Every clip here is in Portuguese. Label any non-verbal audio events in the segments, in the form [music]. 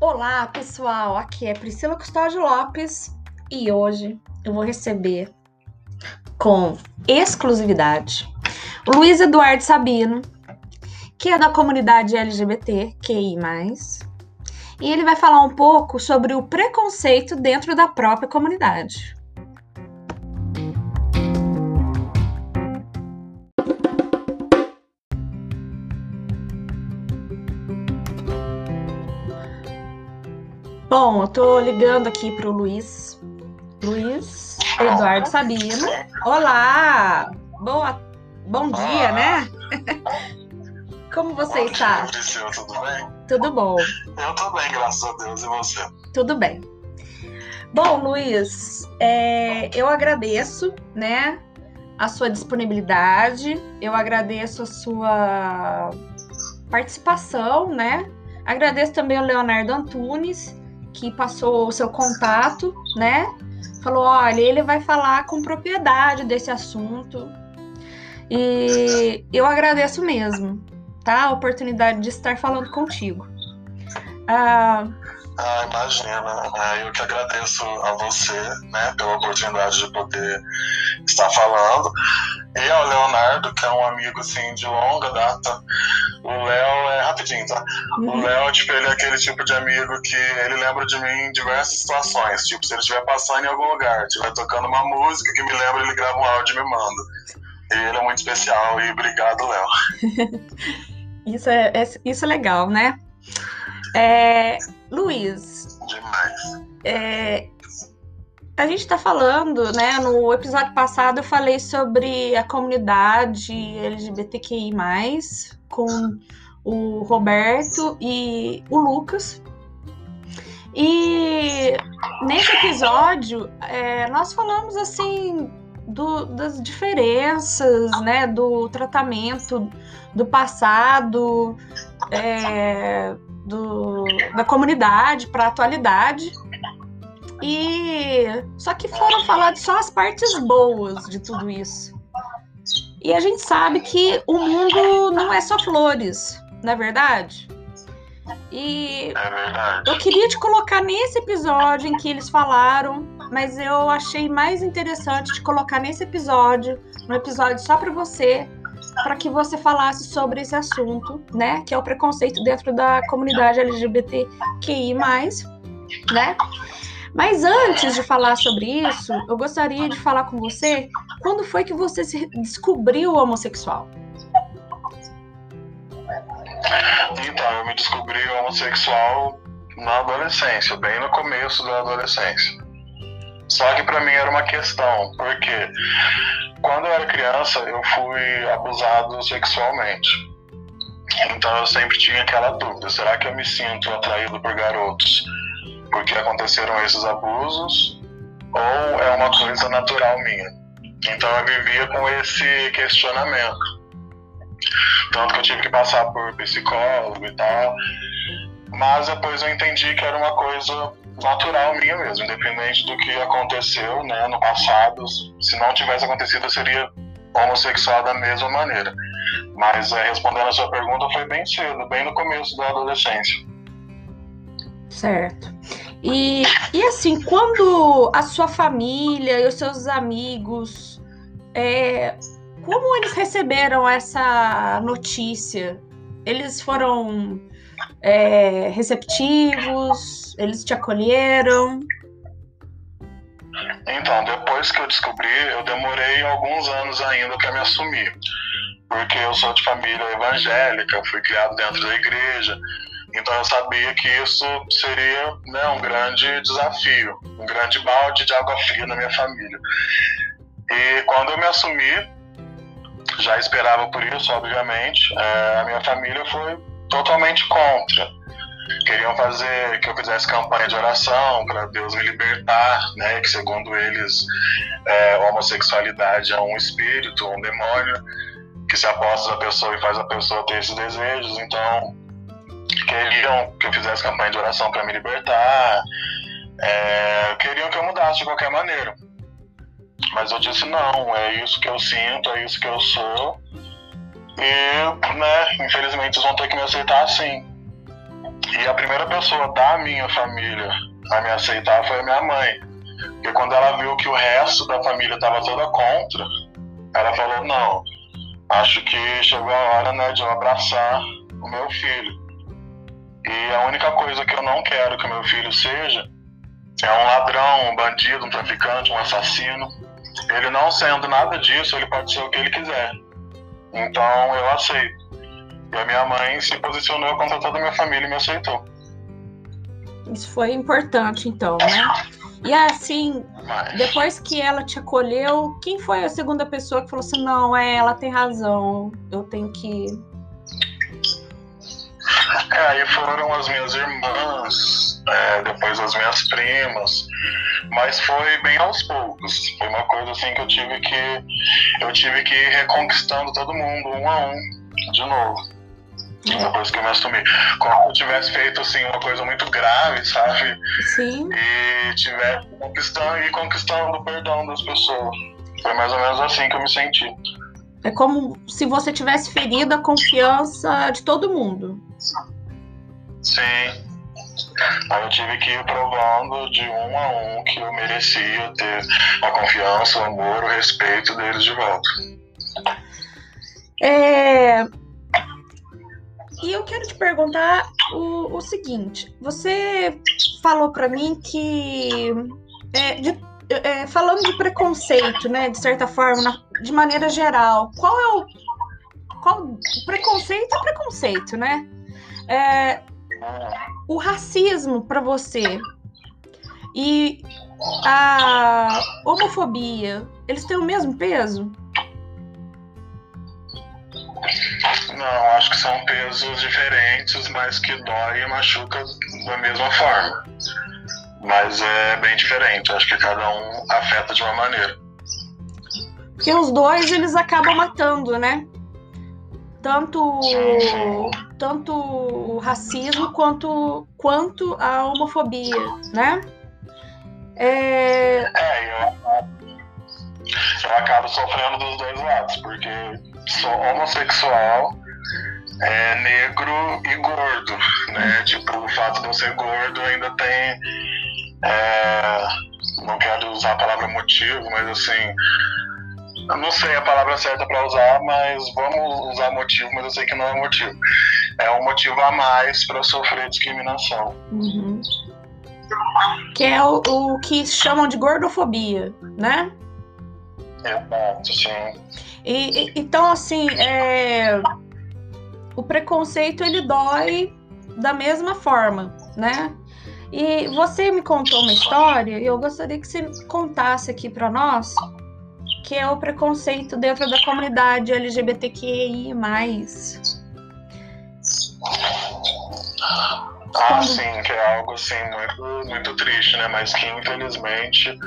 Olá, pessoal. Aqui é Priscila Custódio Lopes e hoje eu vou receber com exclusividade Luiz Eduardo Sabino, que é da comunidade LGBT QI+, e ele vai falar um pouco sobre o preconceito dentro da própria comunidade. Bom, eu tô ligando aqui pro Luiz. Luiz Eduardo Sabino. Olá! Boa, bom dia, né? [laughs] Como você bom está? Dia, Priscila, tudo bem? Tudo bom. Eu tô bem, graças a Deus. E você? Tudo bem. Bom, Luiz, é, eu agradeço, né, a sua disponibilidade, eu agradeço a sua participação, né? Agradeço também ao Leonardo Antunes, que passou o seu contato, né? Falou: olha, ele vai falar com propriedade desse assunto. E eu agradeço mesmo, tá? A oportunidade de estar falando contigo. Ah, ah, imagina. É, eu que agradeço a você, né, pela oportunidade de poder estar falando. E ao Leonardo, que é um amigo, assim, de longa data. O Léo é rapidinho, tá? Uhum. O Léo, tipo, ele é aquele tipo de amigo que ele lembra de mim em diversas situações. Tipo, se ele estiver passando em algum lugar, estiver tocando uma música que me lembra, ele grava um áudio e me manda. E ele é muito especial e obrigado, Léo. [laughs] isso, é, é, isso é legal, né? É, Luiz. Demais. É, a gente está falando, né? No episódio passado eu falei sobre a comunidade LGBTQI, com o Roberto e o Lucas. E nesse episódio é, nós falamos assim do, das diferenças, né, do tratamento do passado, é, do, da comunidade para a atualidade. E só que foram faladas só as partes boas de tudo isso. E a gente sabe que o mundo não é só flores, não é verdade? E é eu queria te colocar nesse episódio em que eles falaram, mas eu achei mais interessante te colocar nesse episódio, no episódio só para você, para que você falasse sobre esse assunto, né? Que é o preconceito dentro da comunidade LGBTQI, né? Mas antes de falar sobre isso, eu gostaria de falar com você quando foi que você se descobriu homossexual? Então, eu me descobri homossexual na adolescência, bem no começo da adolescência. Só que para mim era uma questão, porque quando eu era criança eu fui abusado sexualmente. Então eu sempre tinha aquela dúvida: será que eu me sinto atraído por garotos porque aconteceram esses abusos ou é uma coisa natural minha? Então eu vivia com esse questionamento. Tanto que eu tive que passar por psicólogo e tal. Mas depois eu entendi que era uma coisa natural minha mesmo, independente do que aconteceu né, no passado. Se não tivesse acontecido, eu seria homossexual da mesma maneira. Mas é, respondendo a sua pergunta, foi bem cedo, bem no começo da adolescência. Certo. E, e assim, quando a sua família e os seus amigos, é, como eles receberam essa notícia? Eles foram é, receptivos? Eles te acolheram? Então, depois que eu descobri, eu demorei alguns anos ainda para me assumir. Porque eu sou de família evangélica, fui criado dentro da igreja. Então eu sabia que isso seria né, um grande desafio, um grande balde de água fria na minha família. E quando eu me assumi, já esperava por isso, obviamente, é, a minha família foi totalmente contra. Queriam fazer que eu fizesse campanha de oração para Deus me libertar, né? Que segundo eles, é, a homossexualidade é um espírito, um demônio que se aposta na pessoa e faz a pessoa ter esses desejos. Então, queriam que eu fizesse campanha de oração para me libertar, é, queriam que eu mudasse de qualquer maneira. Mas eu disse: não, é isso que eu sinto, é isso que eu sou. E, né, infelizmente, eles vão ter que me aceitar assim. E a primeira pessoa da minha família a me aceitar foi a minha mãe. Porque quando ela viu que o resto da família estava toda contra, ela falou: não, acho que chegou a hora né, de eu abraçar o meu filho. E a única coisa que eu não quero que o meu filho seja é um ladrão, um bandido, um traficante, um assassino. Ele não sendo nada disso, ele pode ser o que ele quiser. Então eu aceito. E a minha mãe se posicionou contra toda a minha família e me aceitou. Isso foi importante, então, né? E assim, Mas... depois que ela te acolheu, quem foi a segunda pessoa que falou assim: não, é, ela tem razão, eu tenho que. É, aí foram as minhas irmãs, é, depois as minhas primas, mas foi bem aos poucos. Foi uma coisa assim que eu tive que eu tive que ir reconquistando todo mundo um a um de novo depois que eu me assumi. Como se eu tivesse feito assim, uma coisa muito grave, sabe? Sim. E tivesse conquistando e conquistando o perdão das pessoas. Foi mais ou menos assim que eu me senti. É como se você tivesse ferido a confiança de todo mundo. Sim. Aí eu tive que ir provando de um a um que eu merecia ter a confiança, o amor, o respeito deles de volta. É, e eu quero te perguntar o, o seguinte: você falou para mim que é, de, é, falando de preconceito, né, de certa forma, na, de maneira geral, qual é o qual preconceito é preconceito, né? É, o racismo para você e a homofobia, eles têm o mesmo peso? Não, acho que são pesos diferentes, mas que dói e machuca da mesma forma. Mas é bem diferente, acho que cada um afeta de uma maneira. Porque os dois eles acabam matando, né? Tanto, sim, sim. Tanto o racismo quanto, quanto a homofobia, né? É, é eu, eu acabo sofrendo dos dois lados, porque sou homossexual é, negro e gordo, né? Tipo, o fato de eu ser gordo ainda tem. É, não quero usar a palavra motivo, mas assim. Eu não sei a palavra certa para usar, mas vamos usar motivo, mas eu sei que não é motivo. É um motivo a mais para sofrer discriminação. Uhum. Que é o, o que chamam de gordofobia, né? Exato, sim. E, e, então, assim, é, o preconceito ele dói da mesma forma, né? E você me contou uma história e eu gostaria que você contasse aqui para nós, que é o preconceito dentro da comunidade LGBTQI+. Ah, sim, que é algo assim muito, muito triste, né? Mas que infelizmente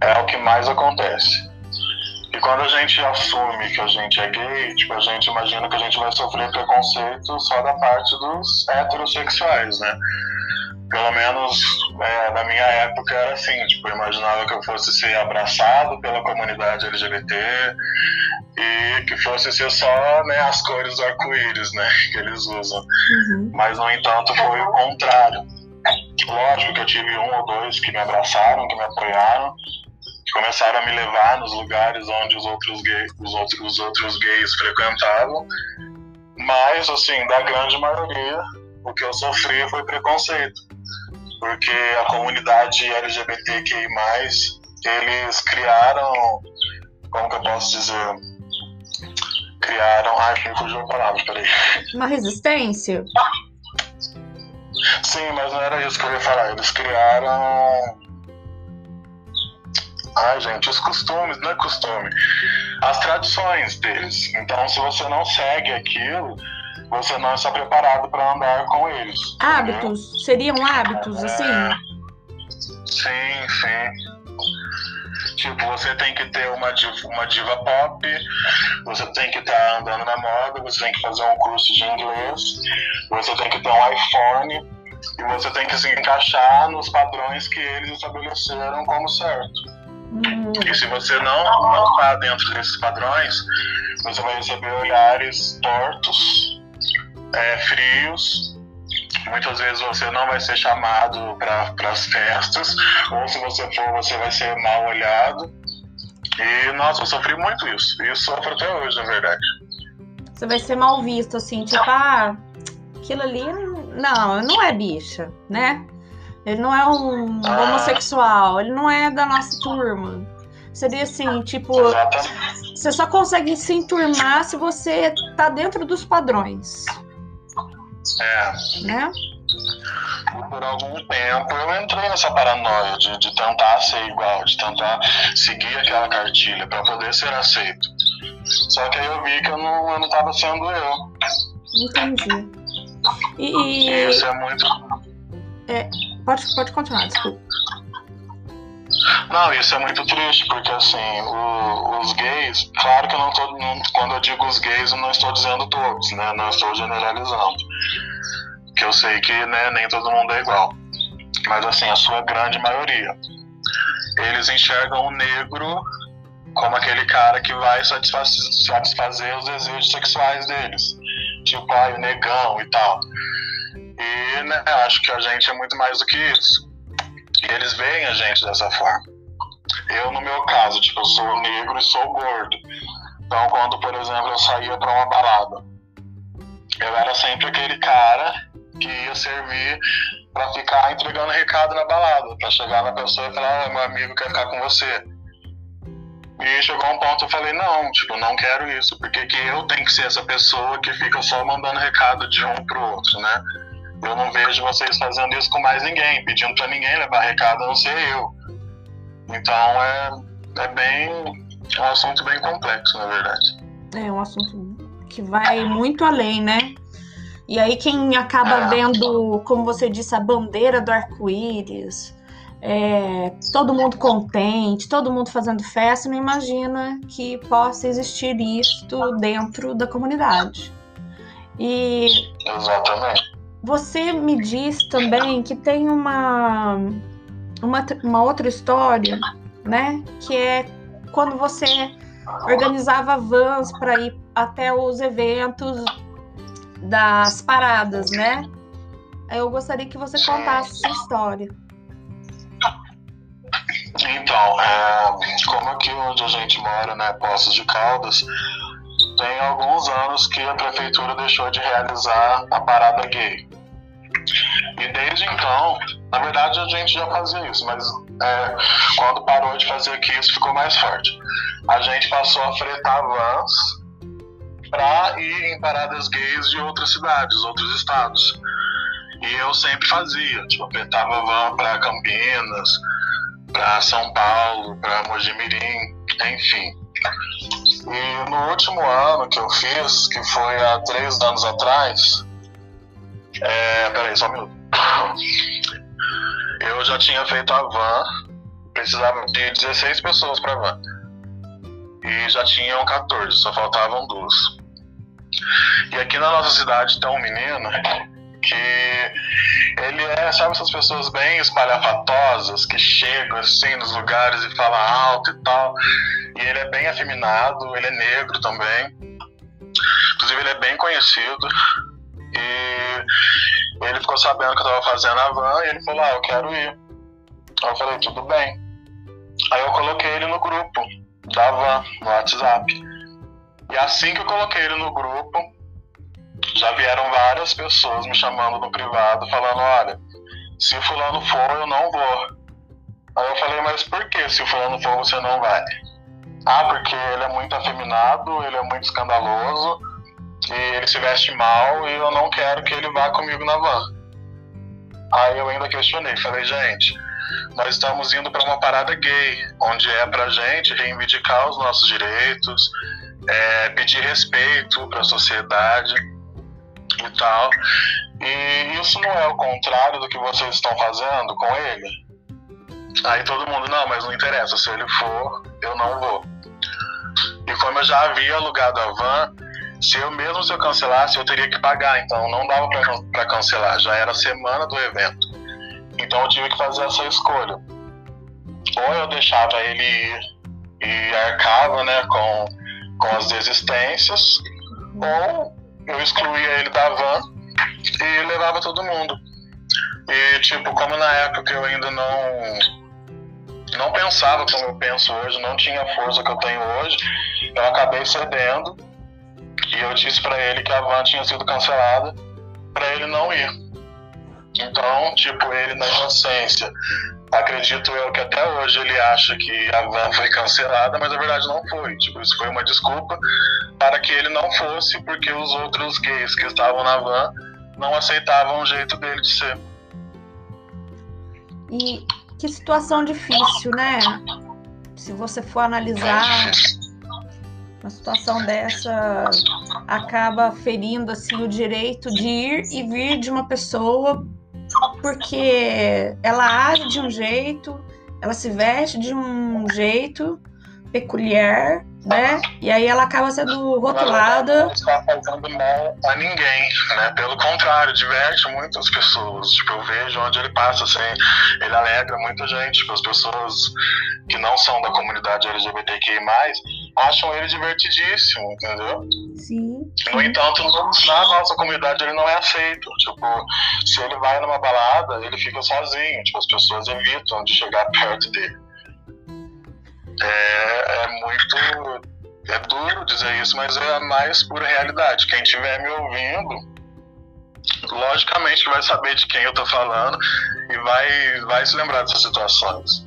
é o que mais acontece. E quando a gente assume que a gente é gay, tipo, a gente imagina que a gente vai sofrer preconceito só da parte dos heterossexuais, né? Pelo menos é, na minha época era assim, tipo, eu imaginava que eu fosse ser abraçado pela comunidade LGBT e que fosse ser só né, as cores do arco-íris, né, [laughs] que eles usam. Uhum. Mas, no entanto, foi o contrário. Lógico que eu tive um ou dois que me abraçaram, que me apoiaram, começaram a me levar nos lugares onde os outros gays, os outros, os outros gays frequentavam. Mas, assim, da grande maioria, o que eu sofri foi preconceito. Porque a comunidade LGBTQI, eles criaram. Como que eu posso dizer? Criaram. Ai, me fugiu a palavra, peraí. Uma resistência? Sim, mas não era isso que eu ia falar. Eles criaram Ai, gente, os costumes, não é costume. As tradições deles. Então, se você não segue aquilo, você não está preparado para andar com eles. Hábitos? Entendeu? Seriam hábitos, é... assim? Sim, sim. Tipo, você tem que ter uma diva, uma diva pop, você tem que estar tá andando na moda, você tem que fazer um curso de inglês, você tem que ter um iPhone e você tem que se encaixar nos padrões que eles estabeleceram como certo. E se você não está dentro desses padrões, você vai receber olhares tortos, é, frios, Muitas vezes você não vai ser chamado para as festas, ou se você for, você vai ser mal olhado. E, nossa, eu sofri muito isso. E sofro até hoje, na verdade. Você vai ser mal visto, assim, tipo, ah, aquilo ali, não, não é bicha, né? Ele não é um ah. homossexual, ele não é da nossa turma. Seria assim, tipo, Exatamente. você só consegue se enturmar se você tá dentro dos padrões. É. Né? por algum tempo eu entrei nessa paranoia de, de tentar ser igual, de tentar seguir aquela cartilha para poder ser aceito. Só que aí eu vi que eu não, eu não tava sendo eu. Entendi. E. Isso é muito. É, pode, pode continuar, desculpa. Não, isso é muito triste, porque assim, o, os gays, claro que eu não tô. Não, quando eu digo os gays, eu não estou dizendo todos, né? Não estou generalizando. Que eu sei que né, nem todo mundo é igual. Mas assim, a sua grande maioria. Eles enxergam o negro como aquele cara que vai satisfazer, satisfazer os desejos sexuais deles. Tipo, ai, o negão e tal. E né, acho que a gente é muito mais do que isso. E eles veem a gente dessa forma. Eu, no meu caso, tipo, eu sou negro e sou gordo. Então, quando, por exemplo, eu saía para uma balada, eu era sempre aquele cara que ia servir para ficar entregando recado na balada, para chegar na pessoa e falar: oh, meu amigo quer ficar com você. E chegou um ponto eu falei: não, tipo, não quero isso, porque que eu tenho que ser essa pessoa que fica só mandando recado de um pro outro, né? Eu não vejo vocês fazendo isso com mais ninguém, pedindo para ninguém levar recado, a não ser eu. Então é, é bem. É um assunto bem complexo, na verdade. É um assunto que vai muito além, né? E aí quem acaba é. vendo, como você disse, a bandeira do arco-íris, é, todo mundo contente, todo mundo fazendo festa, não imagina que possa existir isto dentro da comunidade. E Exatamente. Você me diz também que tem uma, uma, uma outra história, né? Que é quando você organizava vans para ir até os eventos das paradas, né? Eu gostaria que você contasse sua história. Então, é, como aqui onde a gente mora, né, Poços de Caldas, tem alguns anos que a prefeitura deixou de realizar a parada gay. E desde então, na verdade a gente já fazia isso, mas é, quando parou de fazer aqui, isso ficou mais forte. A gente passou a fretar vans para ir em paradas gays de outras cidades, outros estados. E eu sempre fazia, tipo, fretava van para Campinas, para São Paulo, para Mojimirim, enfim. E no último ano que eu fiz, que foi há três anos atrás, é, peraí, só um minuto. Eu já tinha feito a van, precisava de 16 pessoas para van. E já tinham 14, só faltavam duas. E aqui na nossa cidade tem um menino que ele é, sabe essas pessoas bem espalhafatosas que chegam assim nos lugares e falam alto e tal. E ele é bem afeminado, ele é negro também. Inclusive ele é bem conhecido. E ele ficou sabendo que eu tava fazendo a van e ele falou, ah, eu quero ir. Eu falei, tudo bem. Aí eu coloquei ele no grupo da van, no WhatsApp. E assim que eu coloquei ele no grupo, já vieram várias pessoas me chamando no privado, falando, olha, se fulano for, eu não vou. Aí eu falei, mas por que se fulano for, você não vai? Ah, porque ele é muito afeminado, ele é muito escandaloso, e ele se veste mal e eu não quero que ele vá comigo na van. Aí eu ainda questionei, falei, gente, nós estamos indo para uma parada gay, onde é pra gente reivindicar os nossos direitos, é, pedir respeito para a sociedade e tal. E isso não é o contrário do que vocês estão fazendo com ele? Aí todo mundo, não, mas não interessa, se ele for, eu não vou. E como eu já havia alugado a van, se eu mesmo se eu cancelasse, eu teria que pagar, então não dava para cancelar, já era semana do evento. Então eu tive que fazer essa escolha. Ou eu deixava ele ir e arcava né, com, com as desistências, ou eu excluía ele da van e levava todo mundo. E, tipo, como na época eu ainda não não pensava como eu penso hoje, não tinha a força que eu tenho hoje, eu acabei cedendo e eu disse para ele que a van tinha sido cancelada para ele não ir. Então, tipo, ele na inocência, acredito eu que até hoje ele acha que a van foi cancelada, mas na verdade não foi. Tipo, isso foi uma desculpa para que ele não fosse, porque os outros gays que estavam na van não aceitavam o jeito dele de ser. E que situação difícil, né? Se você for analisar uma situação dessa acaba ferindo assim o direito de ir e vir de uma pessoa porque ela age de um jeito, ela se veste de um jeito peculiar, né? E aí ela acaba sendo rotulada. Não está fazendo mal a ninguém, né? Pelo contrário, diverte muitas pessoas. Tipo, eu vejo onde ele passa, assim, ele alegra muita gente. Tipo, as pessoas que não são da comunidade LGBTQI+, acham ele divertidíssimo, entendeu? Sim. No entanto, na nossa comunidade ele não é aceito. Tipo, se ele vai numa balada, ele fica sozinho. Tipo, as pessoas evitam de chegar perto dele é, é muito. É duro dizer isso, mas é a mais pura realidade. Quem estiver me ouvindo, logicamente vai saber de quem eu tô falando e vai, vai se lembrar dessas situações.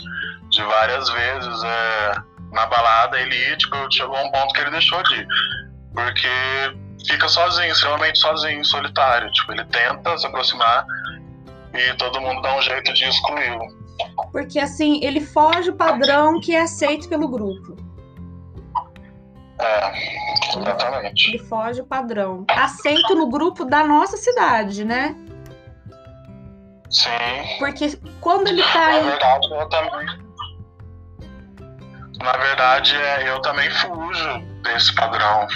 De várias vezes, é, na balada, ele ia, tipo, chegou a um ponto que ele deixou de ir. Porque fica sozinho, extremamente sozinho, solitário. Tipo, ele tenta se aproximar e todo mundo dá um jeito de excluí-lo. Porque assim, ele foge o padrão que é aceito pelo grupo. É, exatamente. Ele foge o padrão. Aceito no grupo da nossa cidade, né? Sim. Porque quando ele tá. Na verdade, eu também. Na verdade, é, eu também fujo desse padrão.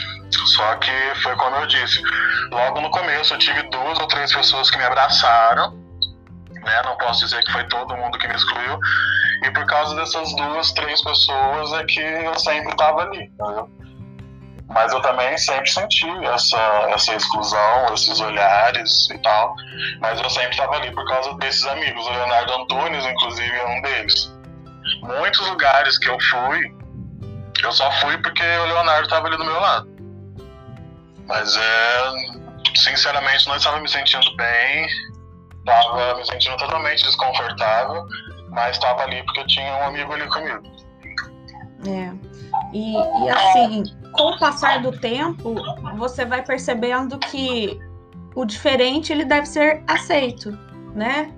Só que foi como eu disse. Logo no começo, eu tive duas ou três pessoas que me abraçaram né? Não posso dizer que foi todo mundo que me excluiu. E por causa dessas duas, três pessoas é que eu sempre estava ali, entendeu? Mas eu também sempre senti essa, essa exclusão, esses olhares e tal. Mas eu sempre estava ali por causa desses amigos. O Leonardo Antunes, inclusive, é um deles. Muitos lugares que eu fui, eu só fui porque o Leonardo estava ali do meu lado. Mas é. Sinceramente, não estava me sentindo bem Tava me sentindo totalmente desconfortável, mas estava ali porque eu tinha um amigo ali comigo. É. E, e assim, com o passar do tempo, você vai percebendo que o diferente ele deve ser aceito, né?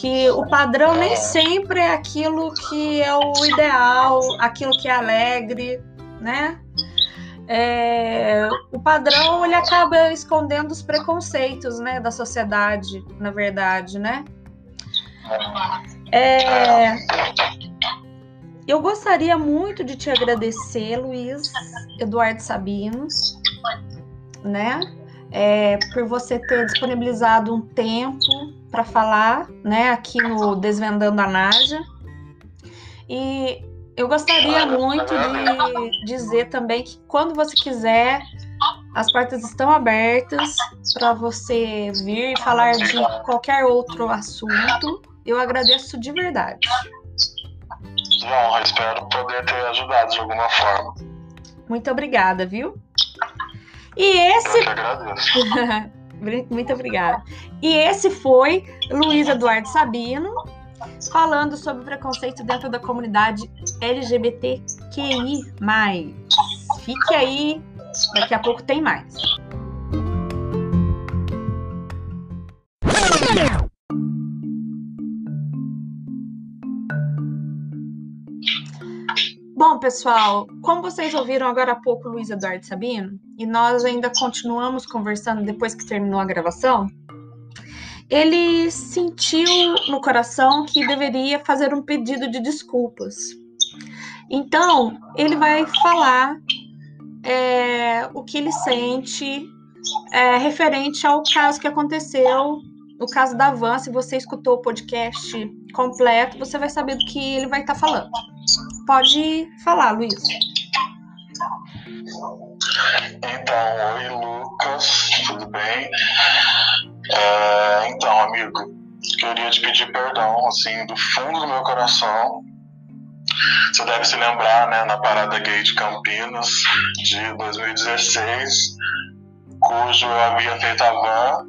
Que o padrão nem sempre é aquilo que é o ideal, aquilo que é alegre, né? é, o padrão ele acaba escondendo os preconceitos né, da sociedade, na verdade, né? É, eu gostaria muito de te agradecer, Luiz Eduardo Sabino, né? É, por você ter disponibilizado um tempo para falar, né, aqui no Desvendando a Naja. E eu gostaria muito de dizer também que quando você quiser, as portas estão abertas para você vir e falar de qualquer outro assunto. Eu agradeço de verdade. Não, espero poder ter ajudado de alguma forma. Muito obrigada, viu? E esse. Eu que agradeço. [laughs] Muito obrigada. E esse foi Luiz Eduardo Sabino, falando sobre preconceito dentro da comunidade LGBTQI. Fique aí, daqui a pouco tem mais. Bom, pessoal, como vocês ouviram agora há pouco Luiz Eduardo Sabino, e nós ainda continuamos conversando depois que terminou a gravação, ele sentiu no coração que deveria fazer um pedido de desculpas. Então, ele vai falar é, o que ele sente é, referente ao caso que aconteceu, o caso da Van. Se você escutou o podcast completo, você vai saber do que ele vai estar tá falando. Pode falar, Luiz. Então, oi Lucas, tudo bem? gostaria de pedir perdão, assim, do fundo do meu coração. Você deve se lembrar, né, na Parada Gay de Campinas, de 2016, cujo eu havia feito a van,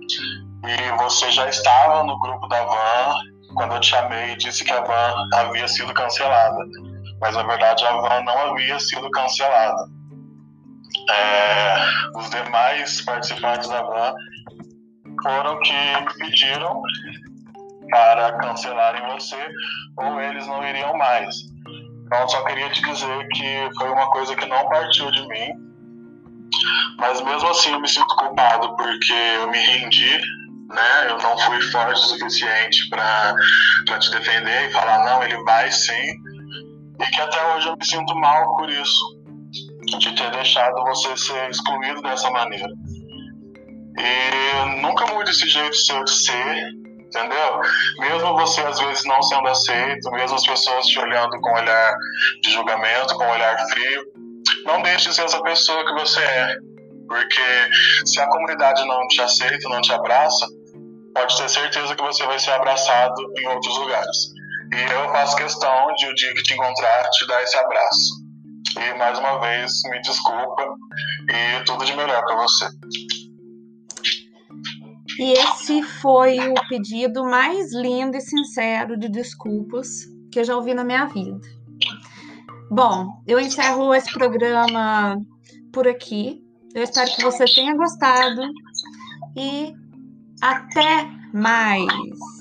e você já estava no grupo da van quando eu te chamei e disse que a van havia sido cancelada. Mas na verdade a van não havia sido cancelada. É, os demais participantes da van foram que pediram para cancelarem você ou eles não iriam mais. Então só queria te dizer que foi uma coisa que não partiu de mim, mas mesmo assim eu me sinto culpado porque eu me rendi né? Eu não fui forte o suficiente para te defender e falar, não, ele vai sim. E que até hoje eu me sinto mal por isso, de ter deixado você ser excluído dessa maneira. E nunca mude esse jeito seu de ser, entendeu? Mesmo você às vezes não sendo aceito, mesmo as pessoas te olhando com olhar de julgamento, com olhar frio, não deixe de ser essa pessoa que você é. Porque se a comunidade não te aceita, não te abraça, pode ter certeza que você vai ser abraçado em outros lugares. E eu faço questão de o dia que te encontrar te dar esse abraço. E mais uma vez, me desculpa e tudo de melhor para você. E esse foi o pedido mais lindo e sincero de desculpas que eu já ouvi na minha vida. Bom, eu encerro esse programa por aqui. Eu espero que você tenha gostado e até mais!